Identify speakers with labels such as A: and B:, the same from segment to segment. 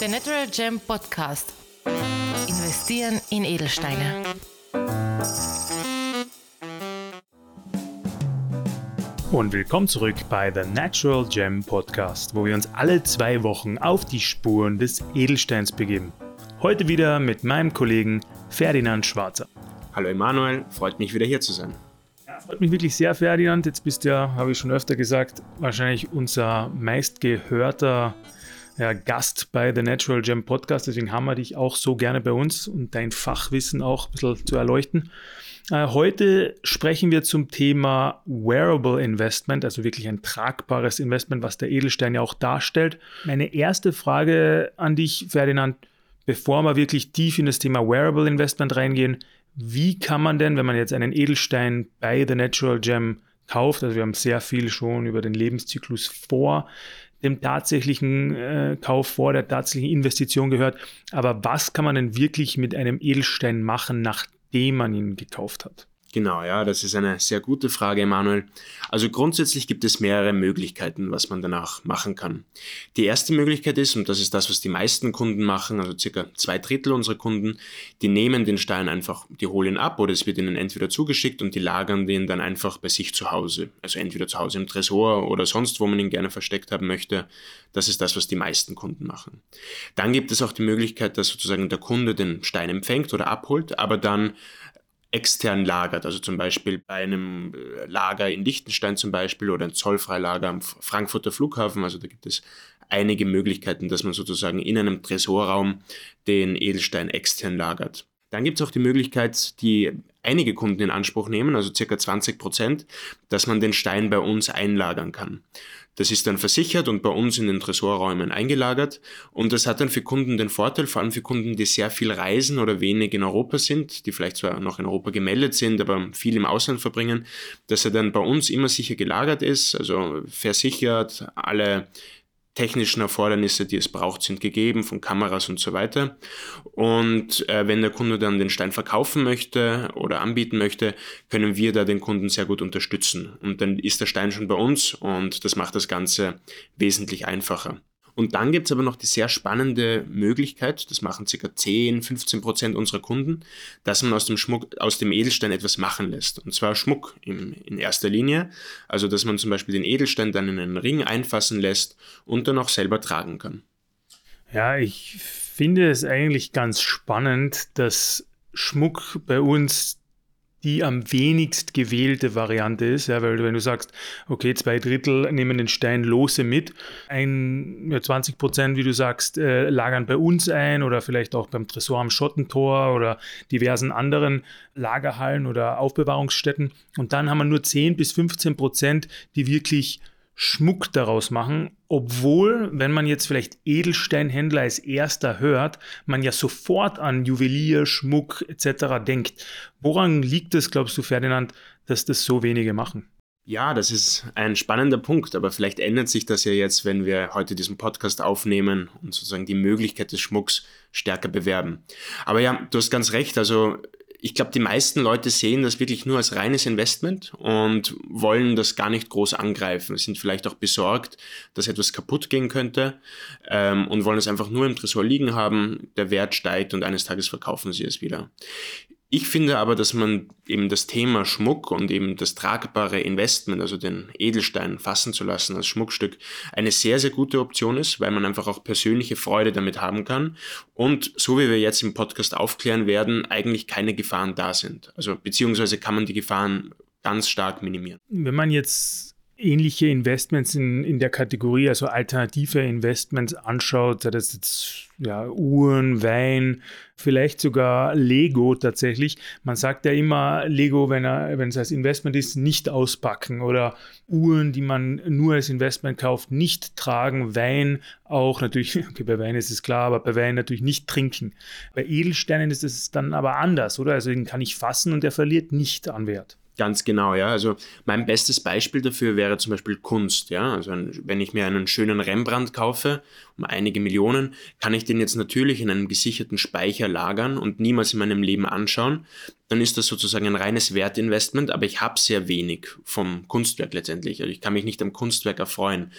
A: Der Natural Gem Podcast. Investieren in Edelsteine.
B: Und willkommen zurück bei The Natural Gem Podcast, wo wir uns alle zwei Wochen auf die Spuren des Edelsteins begeben. Heute wieder mit meinem Kollegen Ferdinand Schwarzer.
C: Hallo Emanuel, freut mich wieder hier zu sein.
B: Ja, freut mich wirklich sehr, Ferdinand. Jetzt bist du ja, habe ich schon öfter gesagt, wahrscheinlich unser meistgehörter ja, Gast bei The Natural Gem Podcast. Deswegen haben wir dich auch so gerne bei uns und dein Fachwissen auch ein bisschen zu erleuchten. Äh, heute sprechen wir zum Thema Wearable Investment, also wirklich ein tragbares Investment, was der Edelstein ja auch darstellt. Meine erste Frage an dich, Ferdinand, bevor wir wirklich tief in das Thema Wearable Investment reingehen, wie kann man denn, wenn man jetzt einen Edelstein bei The Natural Gem kauft, also wir haben sehr viel schon über den Lebenszyklus vor dem tatsächlichen äh, Kauf, vor der tatsächlichen Investition gehört. Aber was kann man denn wirklich mit einem Edelstein machen, nachdem man ihn gekauft hat?
C: Genau, ja, das ist eine sehr gute Frage, Emanuel. Also grundsätzlich gibt es mehrere Möglichkeiten, was man danach machen kann. Die erste Möglichkeit ist, und das ist das, was die meisten Kunden machen, also circa zwei Drittel unserer Kunden, die nehmen den Stein einfach, die holen ihn ab oder es wird ihnen entweder zugeschickt und die lagern den dann einfach bei sich zu Hause. Also entweder zu Hause im Tresor oder sonst, wo man ihn gerne versteckt haben möchte. Das ist das, was die meisten Kunden machen. Dann gibt es auch die Möglichkeit, dass sozusagen der Kunde den Stein empfängt oder abholt, aber dann extern lagert, also zum Beispiel bei einem äh, Lager in Liechtenstein zum Beispiel oder ein Zollfreilager am Frankfurter Flughafen. Also da gibt es einige Möglichkeiten, dass man sozusagen in einem Tresorraum den Edelstein extern lagert. Dann gibt es auch die Möglichkeit, die einige Kunden in Anspruch nehmen, also circa 20 Prozent, dass man den Stein bei uns einlagern kann. Das ist dann versichert und bei uns in den Tresorräumen eingelagert. Und das hat dann für Kunden den Vorteil, vor allem für Kunden, die sehr viel reisen oder wenig in Europa sind, die vielleicht zwar noch in Europa gemeldet sind, aber viel im Ausland verbringen, dass er dann bei uns immer sicher gelagert ist, also versichert, alle technischen Erfordernisse, die es braucht, sind gegeben, von Kameras und so weiter. Und äh, wenn der Kunde dann den Stein verkaufen möchte oder anbieten möchte, können wir da den Kunden sehr gut unterstützen. Und dann ist der Stein schon bei uns und das macht das Ganze wesentlich einfacher. Und dann gibt es aber noch die sehr spannende Möglichkeit, das machen ca. 10, 15 Prozent unserer Kunden, dass man aus dem Schmuck, aus dem Edelstein etwas machen lässt. Und zwar Schmuck im, in erster Linie. Also, dass man zum Beispiel den Edelstein dann in einen Ring einfassen lässt und dann auch selber tragen kann.
B: Ja, ich finde es eigentlich ganz spannend, dass Schmuck bei uns die am wenigst gewählte Variante ist, ja, weil wenn du sagst, okay, zwei Drittel nehmen den Stein lose mit, ein, ja, 20 Prozent, wie du sagst, äh, lagern bei uns ein oder vielleicht auch beim Tresor am Schottentor oder diversen anderen Lagerhallen oder Aufbewahrungsstätten. Und dann haben wir nur 10 bis 15 Prozent, die wirklich Schmuck daraus machen, obwohl, wenn man jetzt vielleicht Edelsteinhändler als erster hört, man ja sofort an Juwelier, Schmuck etc. denkt. Woran liegt es, glaubst du, Ferdinand, dass das so wenige machen?
C: Ja, das ist ein spannender Punkt, aber vielleicht ändert sich das ja jetzt, wenn wir heute diesen Podcast aufnehmen und sozusagen die Möglichkeit des Schmucks stärker bewerben. Aber ja, du hast ganz recht, also ich glaube, die meisten Leute sehen das wirklich nur als reines Investment und wollen das gar nicht groß angreifen. Sind vielleicht auch besorgt, dass etwas kaputt gehen könnte ähm, und wollen es einfach nur im Tresor liegen haben. Der Wert steigt und eines Tages verkaufen sie es wieder. Ich finde aber, dass man eben das Thema Schmuck und eben das tragbare Investment, also den Edelstein fassen zu lassen als Schmuckstück, eine sehr, sehr gute Option ist, weil man einfach auch persönliche Freude damit haben kann und so wie wir jetzt im Podcast aufklären werden, eigentlich keine Gefahren da sind. Also beziehungsweise kann man die Gefahren ganz stark minimieren.
B: Wenn man jetzt ähnliche Investments in, in der Kategorie, also alternative Investments anschaut, sei das jetzt ja, Uhren, Wein, vielleicht sogar Lego tatsächlich. Man sagt ja immer, Lego, wenn, er, wenn es als Investment ist, nicht auspacken oder Uhren, die man nur als Investment kauft, nicht tragen, Wein auch natürlich, okay, bei Wein ist es klar, aber bei Wein natürlich nicht trinken. Bei Edelsteinen ist es dann aber anders, oder? Also den kann ich fassen und der verliert nicht an Wert.
C: Ganz genau, ja. Also mein bestes Beispiel dafür wäre zum Beispiel Kunst, ja. Also wenn ich mir einen schönen Rembrandt kaufe, um einige Millionen, kann ich den jetzt natürlich in einem gesicherten Speicher lagern und niemals in meinem Leben anschauen. Dann ist das sozusagen ein reines Wertinvestment, aber ich habe sehr wenig vom Kunstwerk letztendlich. Also ich kann mich nicht am Kunstwerk erfreuen.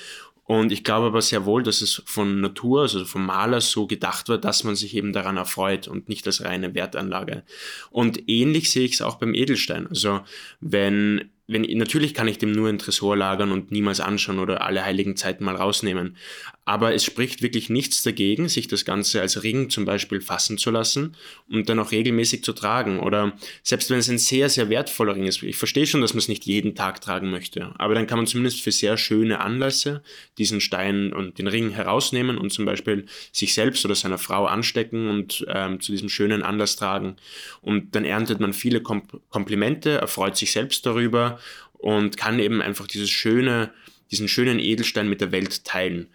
C: Und ich glaube aber sehr wohl, dass es von Natur, also vom Maler so gedacht wird, dass man sich eben daran erfreut und nicht als reine Wertanlage. Und ähnlich sehe ich es auch beim Edelstein. Also wenn wenn, natürlich kann ich dem nur in Tresor lagern und niemals anschauen oder alle heiligen Zeiten mal rausnehmen. Aber es spricht wirklich nichts dagegen, sich das Ganze als Ring zum Beispiel fassen zu lassen und dann auch regelmäßig zu tragen. Oder selbst wenn es ein sehr, sehr wertvoller Ring ist. Ich verstehe schon, dass man es nicht jeden Tag tragen möchte. Aber dann kann man zumindest für sehr schöne Anlässe diesen Stein und den Ring herausnehmen und zum Beispiel sich selbst oder seiner Frau anstecken und ähm, zu diesem schönen Anlass tragen. Und dann erntet man viele Kom Komplimente, erfreut sich selbst darüber und kann eben einfach dieses schöne, diesen schönen Edelstein mit der Welt teilen.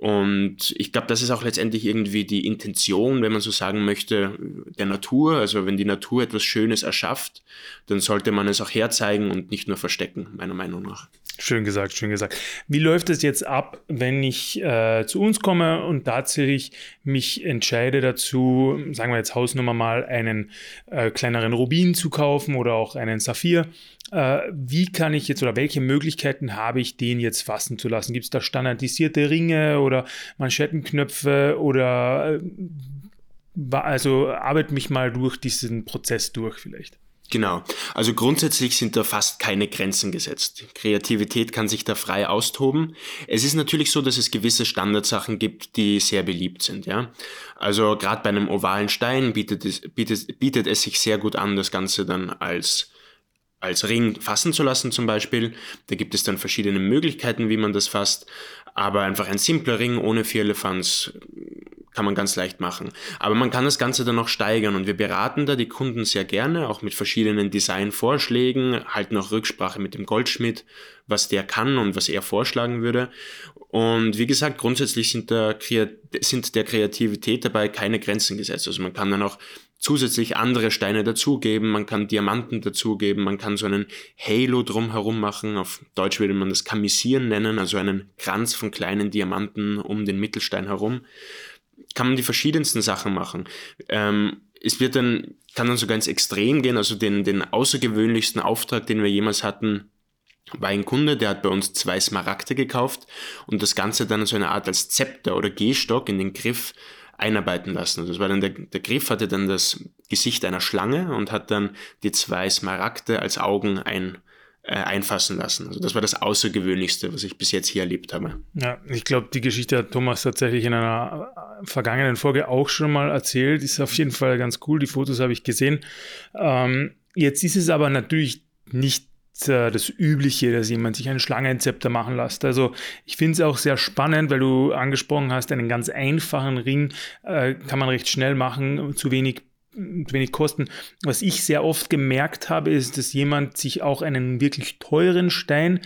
C: Und ich glaube, das ist auch letztendlich irgendwie die Intention, wenn man so sagen möchte, der Natur. Also wenn die Natur etwas Schönes erschafft, dann sollte man es auch herzeigen und nicht nur verstecken, meiner Meinung nach.
B: Schön gesagt, schön gesagt. Wie läuft es jetzt ab, wenn ich äh, zu uns komme und tatsächlich mich entscheide dazu, sagen wir jetzt Hausnummer mal, einen äh, kleineren Rubin zu kaufen oder auch einen Saphir? Äh, wie kann ich jetzt oder welche Möglichkeiten habe ich, den jetzt fassen zu lassen? Gibt es da standardisierte Ringe oder Manschettenknöpfe oder äh, also arbeite mich mal durch diesen Prozess durch vielleicht.
C: Genau. Also grundsätzlich sind da fast keine Grenzen gesetzt. Kreativität kann sich da frei austoben. Es ist natürlich so, dass es gewisse Standardsachen gibt, die sehr beliebt sind, ja. Also gerade bei einem ovalen Stein bietet es, bietet, bietet es sich sehr gut an, das Ganze dann als als Ring fassen zu lassen zum Beispiel. Da gibt es dann verschiedene Möglichkeiten, wie man das fasst. Aber einfach ein simpler Ring ohne vier Elefants kann man ganz leicht machen. Aber man kann das Ganze dann noch steigern und wir beraten da die Kunden sehr gerne, auch mit verschiedenen Designvorschlägen, halten auch Rücksprache mit dem Goldschmied, was der kann und was er vorschlagen würde. Und wie gesagt, grundsätzlich sind der, sind der Kreativität dabei keine Grenzen gesetzt. Also man kann dann auch zusätzlich andere Steine dazugeben, man kann Diamanten dazugeben, man kann so einen Halo drumherum machen, auf Deutsch würde man das Kamisieren nennen, also einen Kranz von kleinen Diamanten um den Mittelstein herum kann man die verschiedensten Sachen machen. Ähm, es wird dann, kann dann sogar ins Extrem gehen, also den, den außergewöhnlichsten Auftrag, den wir jemals hatten, war ein Kunde, der hat bei uns zwei Smaragde gekauft und das Ganze dann so eine Art als Zepter oder Gehstock in den Griff einarbeiten lassen. Das war dann der, der Griff hatte dann das Gesicht einer Schlange und hat dann die zwei Smaragde als Augen ein, einfassen lassen. Also das war das Außergewöhnlichste, was ich bis jetzt hier erlebt habe.
B: Ja, ich glaube, die Geschichte hat Thomas tatsächlich in einer äh, vergangenen Folge auch schon mal erzählt. Ist auf jeden Fall ganz cool. Die Fotos habe ich gesehen. Ähm, jetzt ist es aber natürlich nicht äh, das Übliche, dass jemand sich einen Schlangenzepter machen lässt. Also ich finde es auch sehr spannend, weil du angesprochen hast, einen ganz einfachen Ring äh, kann man recht schnell machen, zu wenig wenig kosten. Was ich sehr oft gemerkt habe, ist, dass jemand sich auch einen wirklich teuren Stein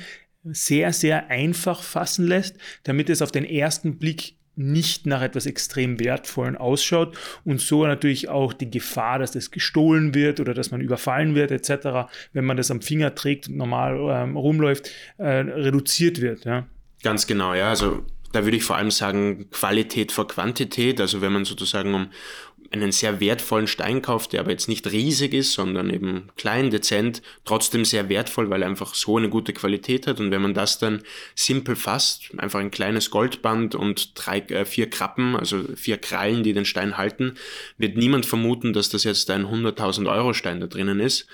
B: sehr, sehr einfach fassen lässt, damit es auf den ersten Blick nicht nach etwas extrem Wertvollen ausschaut und so natürlich auch die Gefahr, dass das gestohlen wird oder dass man überfallen wird etc., wenn man das am Finger trägt und normal ähm, rumläuft, äh, reduziert wird. Ja.
C: Ganz genau, ja. Also da würde ich vor allem sagen, Qualität vor Quantität. Also wenn man sozusagen um, einen sehr wertvollen Stein kauft, der aber jetzt nicht riesig ist, sondern eben klein, dezent, trotzdem sehr wertvoll, weil er einfach so eine gute Qualität hat. Und wenn man das dann simpel fasst, einfach ein kleines Goldband und drei, äh, vier Krappen, also vier Krallen, die den Stein halten, wird niemand vermuten, dass das jetzt ein 100.000 Euro Stein da drinnen ist.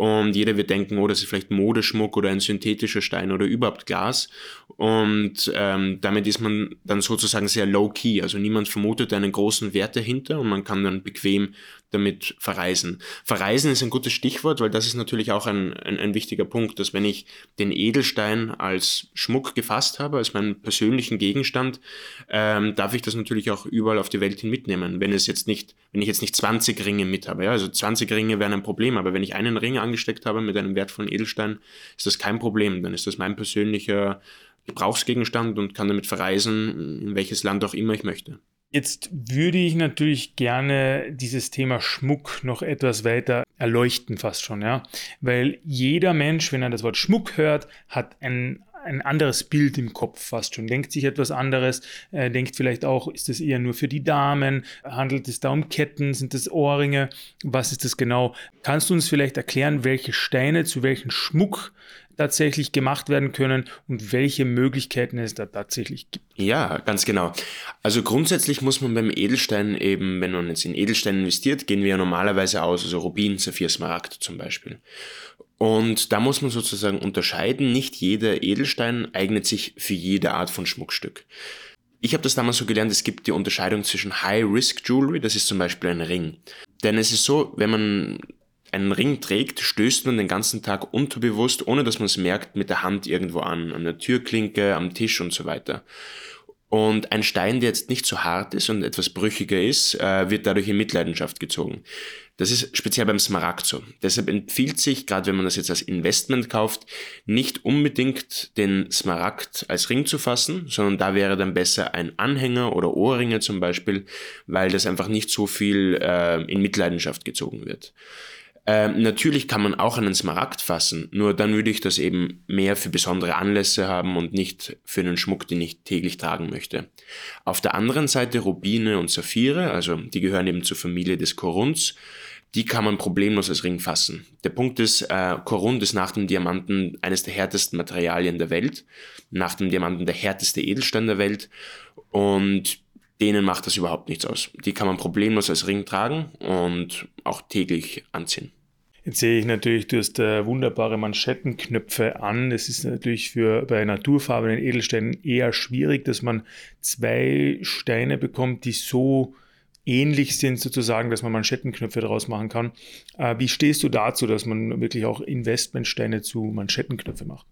C: Und jeder wird denken, oh, das ist vielleicht Modeschmuck oder ein synthetischer Stein oder überhaupt Glas. Und ähm, damit ist man dann sozusagen sehr low-key. Also niemand vermutet einen großen Wert dahinter und man kann dann bequem damit verreisen. Verreisen ist ein gutes Stichwort, weil das ist natürlich auch ein, ein, ein, wichtiger Punkt, dass wenn ich den Edelstein als Schmuck gefasst habe, als meinen persönlichen Gegenstand, ähm, darf ich das natürlich auch überall auf die Welt hin mitnehmen. Wenn es jetzt nicht, wenn ich jetzt nicht 20 Ringe mit habe, ja, also 20 Ringe wären ein Problem, aber wenn ich einen Ring angesteckt habe mit einem wertvollen Edelstein, ist das kein Problem. Dann ist das mein persönlicher Gebrauchsgegenstand und kann damit verreisen, in welches Land auch immer ich möchte.
B: Jetzt würde ich natürlich gerne dieses Thema Schmuck noch etwas weiter erleuchten, fast schon, ja. Weil jeder Mensch, wenn er das Wort Schmuck hört, hat ein, ein anderes Bild im Kopf fast schon, denkt sich etwas anderes, äh, denkt vielleicht auch, ist das eher nur für die Damen, handelt es da um Ketten, sind das Ohrringe, was ist das genau? Kannst du uns vielleicht erklären, welche Steine zu welchem Schmuck tatsächlich gemacht werden können und welche Möglichkeiten es da tatsächlich gibt.
C: Ja, ganz genau. Also grundsätzlich muss man beim Edelstein eben, wenn man jetzt in Edelstein investiert, gehen wir ja normalerweise aus, also Rubin, Saphir, Smaragd zum Beispiel. Und da muss man sozusagen unterscheiden, nicht jeder Edelstein eignet sich für jede Art von Schmuckstück. Ich habe das damals so gelernt, es gibt die Unterscheidung zwischen High-Risk-Jewelry, das ist zum Beispiel ein Ring. Denn es ist so, wenn man einen Ring trägt, stößt man den ganzen Tag unterbewusst, ohne dass man es merkt, mit der Hand irgendwo an, an der Türklinke, am Tisch und so weiter. Und ein Stein, der jetzt nicht so hart ist und etwas brüchiger ist, äh, wird dadurch in Mitleidenschaft gezogen. Das ist speziell beim Smaragd so. Deshalb empfiehlt sich, gerade wenn man das jetzt als Investment kauft, nicht unbedingt den Smaragd als Ring zu fassen, sondern da wäre dann besser ein Anhänger oder Ohrringe zum Beispiel, weil das einfach nicht so viel äh, in Mitleidenschaft gezogen wird. Ähm, natürlich kann man auch einen Smaragd fassen, nur dann würde ich das eben mehr für besondere Anlässe haben und nicht für einen Schmuck, den ich täglich tragen möchte. Auf der anderen Seite Rubine und Saphire, also die gehören eben zur Familie des Koruns, die kann man problemlos als Ring fassen. Der Punkt ist, äh, Korund ist nach dem Diamanten eines der härtesten Materialien der Welt, nach dem Diamanten der härteste Edelstein der Welt und denen macht das überhaupt nichts aus. Die kann man problemlos als Ring tragen und auch täglich anziehen.
B: Jetzt sehe ich natürlich, du hast äh, wunderbare Manschettenknöpfe an. Es ist natürlich für bei naturfarbenen Edelsteinen eher schwierig, dass man zwei Steine bekommt, die so ähnlich sind sozusagen, dass man Manschettenknöpfe daraus machen kann. Äh, wie stehst du dazu, dass man wirklich auch Investmentsteine zu Manschettenknöpfe macht?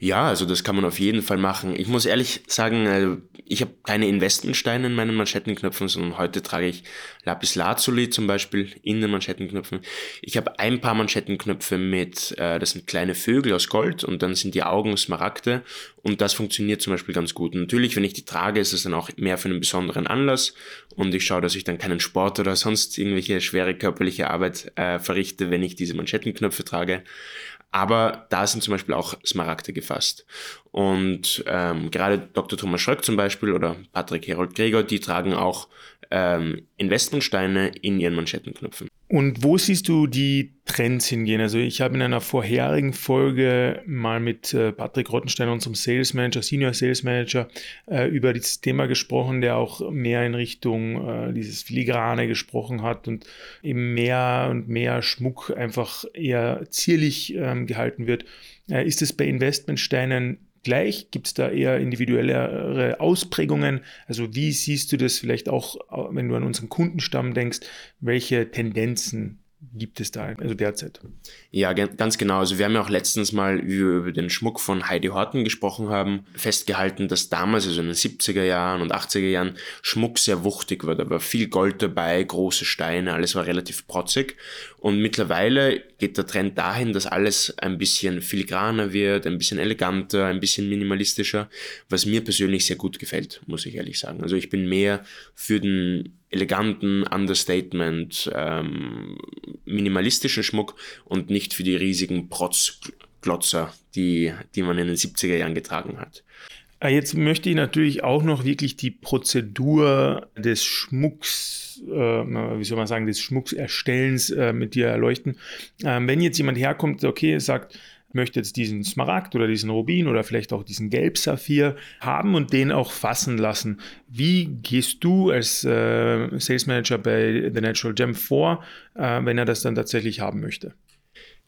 C: Ja, also das kann man auf jeden Fall machen. Ich muss ehrlich sagen, äh, ich habe keine Investmentsteine in meinen Manschettenknöpfen, sondern heute trage ich Lapis Lazuli zum Beispiel in den Manschettenknöpfen. Ich habe ein paar Manschettenknöpfe mit, äh, das sind kleine Vögel aus Gold und dann sind die Augen Smaragde und das funktioniert zum Beispiel ganz gut. Natürlich, wenn ich die trage, ist es dann auch mehr für einen besonderen Anlass und ich schaue, dass ich dann keinen Sport oder sonst irgendwelche schwere körperliche Arbeit äh, verrichte, wenn ich diese Manschettenknöpfe trage. Aber da sind zum Beispiel auch Smaragde gefasst. Und ähm, gerade Dr. Thomas Schröck zum Beispiel oder Patrick Herold Gregor, die tragen auch ähm, Investmentsteine in ihren Manschettenknöpfen.
B: Und wo siehst du die Trends hingehen? Also ich habe in einer vorherigen Folge mal mit äh, Patrick Rottenstein, unserem Sales Manager, Senior Sales Manager, äh, über dieses Thema gesprochen, der auch mehr in Richtung äh, dieses Filigrane gesprochen hat und eben mehr und mehr Schmuck einfach eher zierlich ähm, gehalten wird. ist es bei Investmentsteinen gleich? Gibt es da eher individuellere Ausprägungen? Also wie siehst du das vielleicht auch, wenn du an unseren Kundenstamm denkst, welche Tendenzen gibt es da also derzeit?
C: Ja, ganz genau. Also wir haben ja auch letztens mal, wie wir über den Schmuck von Heidi Horten gesprochen haben, festgehalten, dass damals, also in den 70er Jahren und 80er Jahren, Schmuck sehr wuchtig war. Da war viel Gold dabei, große Steine, alles war relativ protzig. Und mittlerweile geht der Trend dahin, dass alles ein bisschen filigraner wird, ein bisschen eleganter, ein bisschen minimalistischer, was mir persönlich sehr gut gefällt, muss ich ehrlich sagen. Also ich bin mehr für den eleganten Understatement, ähm, minimalistischen Schmuck und nicht für die riesigen Protzglotzer, die, die man in den 70er Jahren getragen hat.
B: Ah, jetzt möchte ich natürlich auch noch wirklich die Prozedur des Schmucks, äh, wie soll man sagen, des Schmuckserstellens äh, mit dir erleuchten. Ähm, wenn jetzt jemand herkommt, okay, sagt, möchte jetzt diesen Smaragd oder diesen Rubin oder vielleicht auch diesen Gelbsaphir haben und den auch fassen lassen. Wie gehst du als äh, Sales Manager bei The Natural Gem vor, äh, wenn er das dann tatsächlich haben möchte?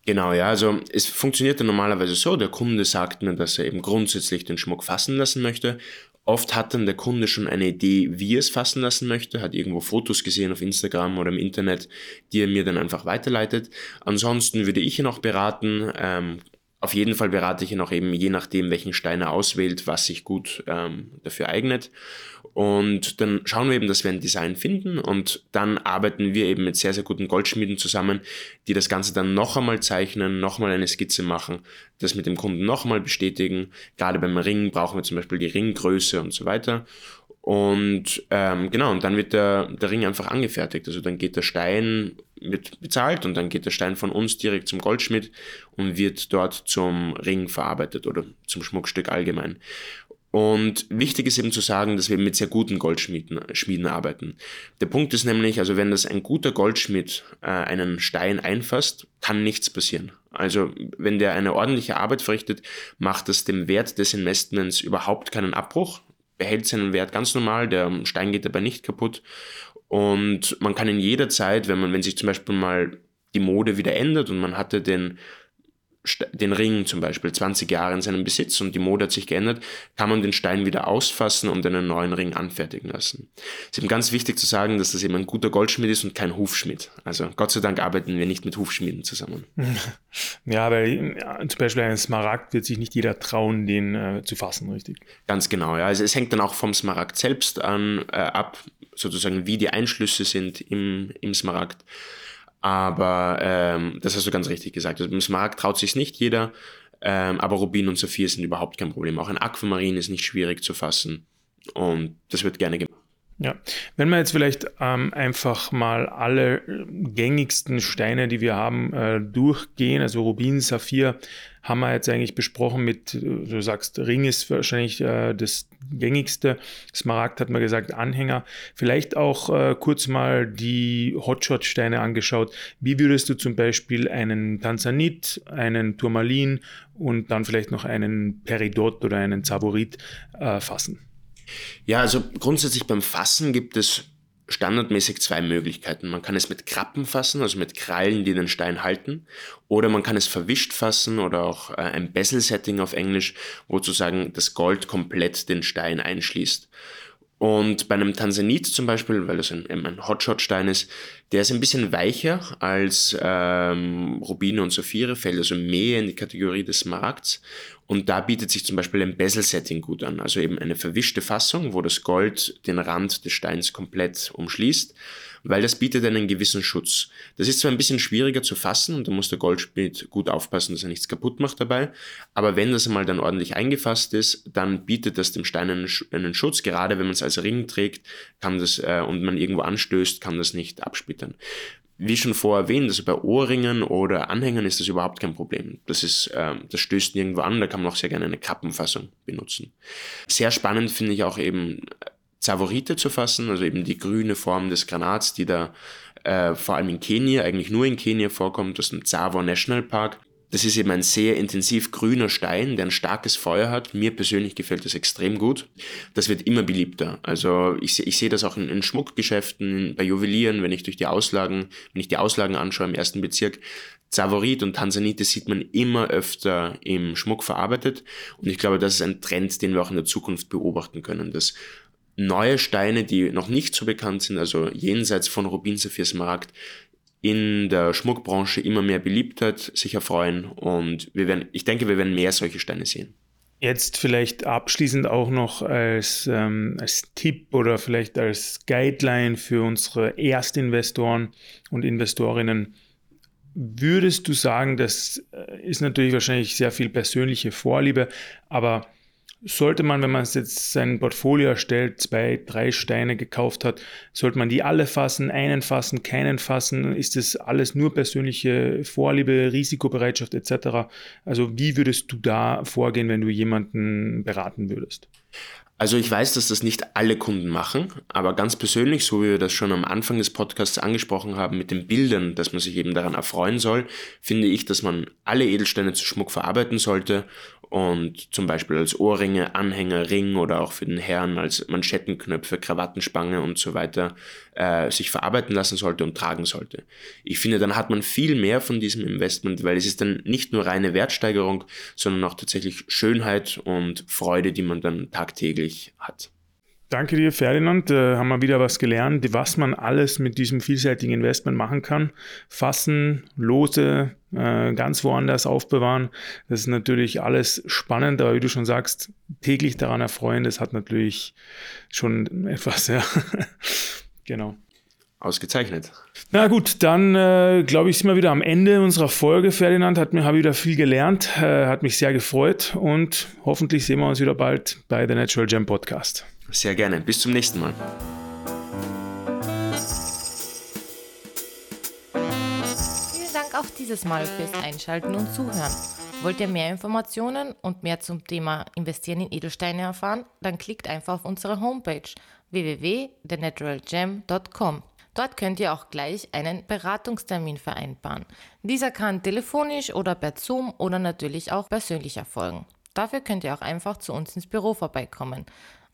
C: Genau, ja, also es funktioniert dann normalerweise so, der Kunde sagt mir, dass er eben grundsätzlich den Schmuck fassen lassen möchte. Oft hat dann der Kunde schon eine Idee, wie er es fassen lassen möchte, hat irgendwo Fotos gesehen auf Instagram oder im Internet, die er mir dann einfach weiterleitet. Ansonsten würde ich ihn auch beraten, ähm, auf jeden Fall berate ich ihn auch eben, je nachdem, welchen Stein er auswählt, was sich gut ähm, dafür eignet. Und dann schauen wir eben, dass wir ein Design finden und dann arbeiten wir eben mit sehr, sehr guten Goldschmieden zusammen, die das Ganze dann noch einmal zeichnen, noch mal eine Skizze machen, das mit dem Kunden noch einmal bestätigen. Gerade beim Ring brauchen wir zum Beispiel die Ringgröße und so weiter. Und ähm, genau, und dann wird der, der Ring einfach angefertigt. Also dann geht der Stein wird bezahlt und dann geht der Stein von uns direkt zum Goldschmied und wird dort zum Ring verarbeitet oder zum Schmuckstück allgemein. Und wichtig ist eben zu sagen, dass wir mit sehr guten Goldschmieden Schmieden arbeiten. Der Punkt ist nämlich, also wenn das ein guter Goldschmied äh, einen Stein einfasst, kann nichts passieren. Also wenn der eine ordentliche Arbeit verrichtet, macht das dem Wert des Investments überhaupt keinen Abbruch, behält seinen Wert ganz normal, der Stein geht dabei nicht kaputt. Und man kann in jeder Zeit, wenn man, wenn sich zum Beispiel mal die Mode wieder ändert und man hatte den den Ring zum Beispiel 20 Jahre in seinem Besitz und die Mode hat sich geändert, kann man den Stein wieder ausfassen und einen neuen Ring anfertigen lassen. Es ist eben ganz wichtig zu sagen, dass das eben ein guter Goldschmied ist und kein Hufschmied. Also Gott sei Dank arbeiten wir nicht mit Hufschmieden zusammen.
B: Ja, weil ja, zum Beispiel ein Smaragd wird sich nicht jeder trauen, den äh, zu fassen, richtig?
C: Ganz genau, ja. Also es hängt dann auch vom Smaragd selbst an, äh, ab, sozusagen wie die Einschlüsse sind im, im Smaragd. Aber ähm, das hast du ganz richtig gesagt. Also beim Smaragd traut sich nicht jeder, ähm, aber Rubin und Saphir sind überhaupt kein Problem. Auch ein Aquamarin ist nicht schwierig zu fassen und das wird gerne gemacht.
B: Ja, wenn wir jetzt vielleicht ähm, einfach mal alle gängigsten Steine, die wir haben, äh, durchgehen, also Rubin, Saphir, haben wir jetzt eigentlich besprochen mit, du sagst, Ring ist wahrscheinlich äh, das gängigste, Smaragd hat man gesagt, Anhänger. Vielleicht auch äh, kurz mal die Hotshot-Steine angeschaut. Wie würdest du zum Beispiel einen Tanzanit, einen Turmalin und dann vielleicht noch einen Peridot oder einen Zavorit äh, fassen?
C: Ja, also grundsätzlich beim Fassen gibt es standardmäßig zwei Möglichkeiten. Man kann es mit Krappen fassen, also mit Krallen, die den Stein halten, oder man kann es verwischt fassen oder auch äh, ein Bezel-Setting auf Englisch, wo sozusagen das Gold komplett den Stein einschließt. Und bei einem Tansanit zum Beispiel, weil das ein, ein Hotshot-Stein ist, der ist ein bisschen weicher als ähm, Rubine und Saphire, fällt also mehr in die Kategorie des Smaragds. Und da bietet sich zum Beispiel ein Bezel-Setting gut an, also eben eine verwischte Fassung, wo das Gold den Rand des Steins komplett umschließt weil das bietet einen gewissen Schutz. Das ist zwar ein bisschen schwieriger zu fassen und da muss der Goldschmied gut aufpassen, dass er nichts kaputt macht dabei, aber wenn das einmal dann ordentlich eingefasst ist, dann bietet das dem Stein einen, einen Schutz, gerade wenn man es als Ring trägt kann das, äh, und man irgendwo anstößt, kann das nicht absplittern wie schon vorher erwähnt, also bei Ohrringen oder Anhängern ist das überhaupt kein Problem. Das ist, äh, das stößt nirgendwo an, da kann man auch sehr gerne eine Kappenfassung benutzen. Sehr spannend finde ich auch eben Zavorite zu fassen, also eben die grüne Form des Granats, die da äh, vor allem in Kenia, eigentlich nur in Kenia vorkommt, aus dem Tsavo National Park. Das ist eben ein sehr intensiv grüner Stein, der ein starkes Feuer hat. Mir persönlich gefällt das extrem gut. Das wird immer beliebter. Also ich, ich sehe das auch in, in, Schmuckgeschäften, bei Juwelieren, wenn ich durch die Auslagen, wenn ich die Auslagen anschaue im ersten Bezirk. Zavorit und Tansanite sieht man immer öfter im Schmuck verarbeitet. Und ich glaube, das ist ein Trend, den wir auch in der Zukunft beobachten können, dass neue Steine, die noch nicht so bekannt sind, also jenseits von Rubin, Saphir, Smaragd, in der Schmuckbranche immer mehr Beliebtheit sich erfreuen und wir werden, ich denke, wir werden mehr solche Steine sehen.
B: Jetzt vielleicht abschließend auch noch als, ähm, als Tipp oder vielleicht als Guideline für unsere Erstinvestoren und Investorinnen. Würdest du sagen, das äh, ist natürlich wahrscheinlich sehr viel persönliche Vorliebe, aber sollte man, wenn man jetzt sein Portfolio erstellt, zwei, drei Steine gekauft hat, sollte man die alle fassen, einen fassen, keinen fassen? Ist das alles nur persönliche Vorliebe, Risikobereitschaft etc.? Also wie würdest du da vorgehen, wenn du jemanden beraten würdest?
C: Also ich weiß, dass das nicht alle Kunden machen, aber ganz persönlich, so wie wir das schon am Anfang des Podcasts angesprochen haben, mit den Bildern, dass man sich eben daran erfreuen soll, finde ich, dass man alle Edelsteine zu Schmuck verarbeiten sollte und zum Beispiel als Ohrringe, Anhänger, Ring oder auch für den Herrn als Manschettenknöpfe, Krawattenspange und so weiter äh, sich verarbeiten lassen sollte und tragen sollte. Ich finde, dann hat man viel mehr von diesem Investment, weil es ist dann nicht nur reine Wertsteigerung, sondern auch tatsächlich Schönheit und Freude, die man dann tagtäglich hat.
B: Danke dir, Ferdinand. Da haben wir wieder was gelernt, was man alles mit diesem vielseitigen Investment machen kann. Fassen, Lose, äh, ganz woanders aufbewahren. Das ist natürlich alles spannend, aber wie du schon sagst, täglich daran erfreuen, das hat natürlich schon etwas, ja. genau.
C: Ausgezeichnet.
B: Na gut, dann äh, glaube ich, sind wir wieder am Ende unserer Folge. Ferdinand hat mir habe wieder viel gelernt, äh, hat mich sehr gefreut und hoffentlich sehen wir uns wieder bald bei The Natural Gem Podcast.
C: Sehr gerne. Bis zum nächsten Mal.
A: dieses Mal fürs Einschalten und Zuhören. Wollt ihr mehr Informationen und mehr zum Thema Investieren in Edelsteine erfahren? Dann klickt einfach auf unsere Homepage www.thenaturalgem.com. Dort könnt ihr auch gleich einen Beratungstermin vereinbaren. Dieser kann telefonisch oder per Zoom oder natürlich auch persönlich erfolgen. Dafür könnt ihr auch einfach zu uns ins Büro vorbeikommen,